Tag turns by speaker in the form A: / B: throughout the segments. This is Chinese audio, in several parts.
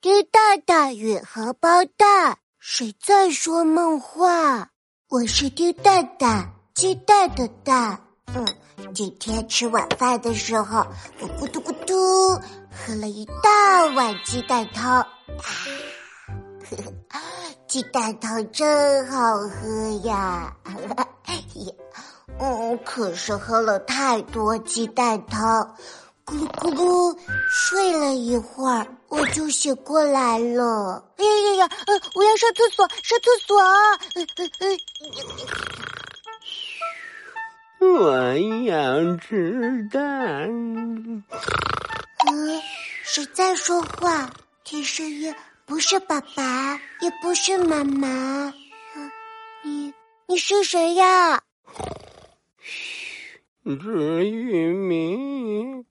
A: 丁大大与荷包蛋，谁在说梦话？我是丁蛋蛋，鸡蛋的蛋。嗯，今天吃晚饭的时候，我咕嘟咕嘟喝了一大碗鸡蛋汤。呵呵，鸡蛋汤真好喝呀！嗯，可是喝了太多鸡蛋汤。咕噜咕噜，睡了一会儿，我就醒过来了。哎呀呀呀！呃，我要上厕所，上厕所。
B: 我要吃蛋。
A: 嗯，谁在说话？听声音，不是爸爸，也不是妈妈。你，你是谁呀？
B: 是玉米。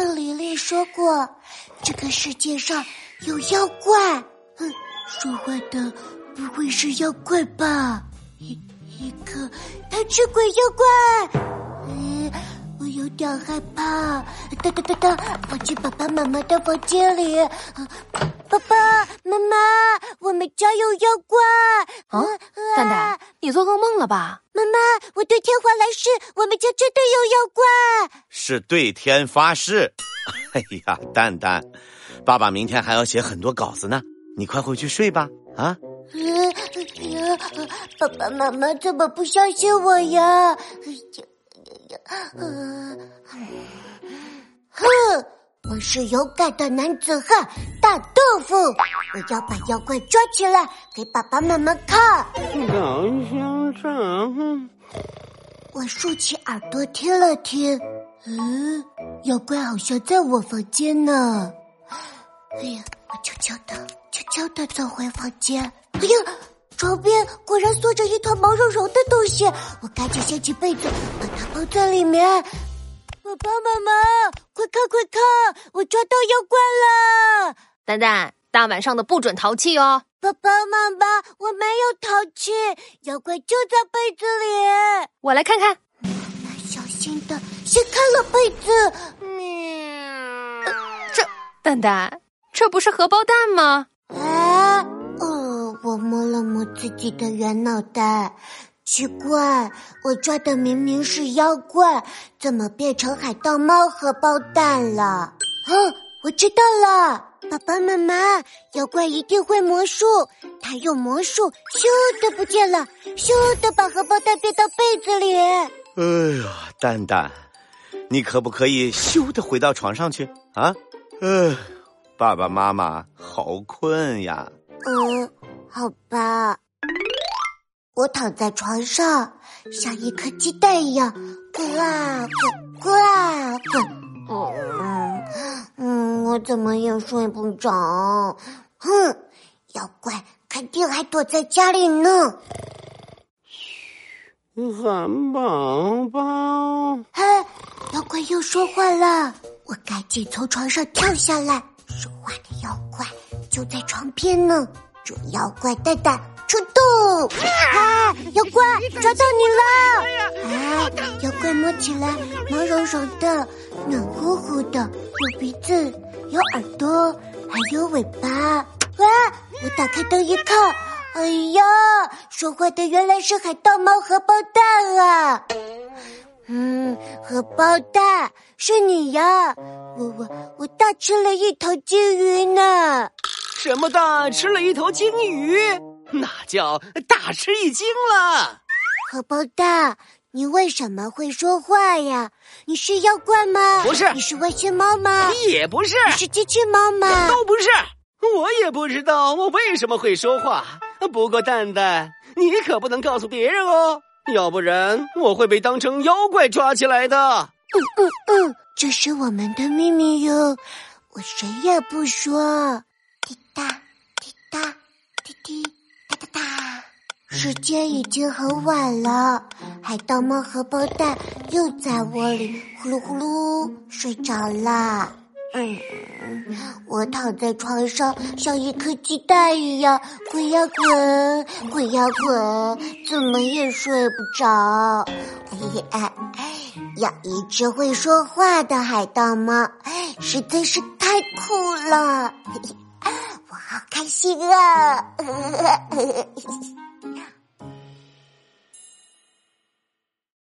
A: 邓玲玲说过，这个世界上有妖怪。嗯，说话的不会是妖怪吧？一一个贪吃鬼妖怪。嗯，我有点害怕。哒哒哒哒，跑进爸爸妈妈的房间里。爸爸妈妈，我们家有妖怪。
C: 啊，蛋蛋，你做噩梦了吧？
A: 我对天发来誓，我们家真的有妖怪。
D: 是对天发誓。哎呀，蛋蛋，爸爸明天还要写很多稿子呢，你快回去睡吧。啊。
A: 嗯嗯，爸爸妈妈怎么不相信我呀？嗯，哼，我是勇敢的男子汉大豆腐，我要把妖怪抓起来给爸爸妈妈看。
B: 老乡长，
A: 我竖起耳朵听了听，嗯，妖怪好像在我房间呢。哎呀，我悄悄的、悄悄的走回房间。哎呀，床边果然缩着一团毛茸茸的东西，我赶紧掀起被子，把它包在里面。爸爸妈妈，快看快看，我抓到妖怪了！
C: 蛋蛋，大晚上的不准淘气哦！
A: 爸爸妈妈，我没有淘气，妖怪就在被子里。
C: 我来看看。
A: 小心的掀开了被子。
C: 喵！这蛋蛋，这不是荷包蛋吗？
A: 啊，呃，我摸了摸自己的圆脑袋。奇怪，我抓的明明是妖怪，怎么变成海盗猫荷包蛋了？嗯，我知道了，爸爸妈妈，妖怪一定会魔术，他用魔术咻的不见了，咻的把荷包蛋变到被子里。
D: 哎呀，蛋蛋，你可不可以咻的回到床上去啊？呃，爸爸妈妈好困呀。
A: 嗯，好吧。我躺在床上，像一颗鸡蛋一样咕啦咕咕啦咕。嗯嗯，我怎么也睡不着。哼，妖怪肯定还躲在家里呢。
B: 汉堡包。
A: 嘿，妖怪又说话了。我赶紧从床上跳下来。说话的妖怪就在床边呢。捉妖怪蛋蛋。出动！啊，妖怪抓到你了！啊，妖怪摸起来毛茸茸的、暖乎乎的，有鼻子，有耳朵，还有尾巴。哇！我打开灯一看，哎呀，说话的原来是海盗猫荷包蛋啊！嗯，荷包蛋是你呀！我我我大吃了一头金鱼呢！
E: 什么大吃了一头金鱼？那叫大吃一惊了。
A: 荷包蛋，你为什么会说话呀？你是妖怪吗？
E: 不是。
A: 你是外星猫吗？
E: 也不是。
A: 你是机器猫吗？
E: 都不是。我也不知道我为什么会说话。不过蛋蛋，你可不能告诉别人哦，要不然我会被当成妖怪抓起来的。
A: 嗯嗯嗯，这是我们的秘密哟，我谁也不说。滴答滴滴。哒哒，时间已经很晚了，海盗猫荷包蛋又在窝里呼噜呼噜睡着了。嗯，我躺在床上像一颗鸡蛋一样滚呀滚，滚呀滚，怎么也睡不着。哎呀，要一只会说话的海盗猫，实在是太酷了。我好开心啊！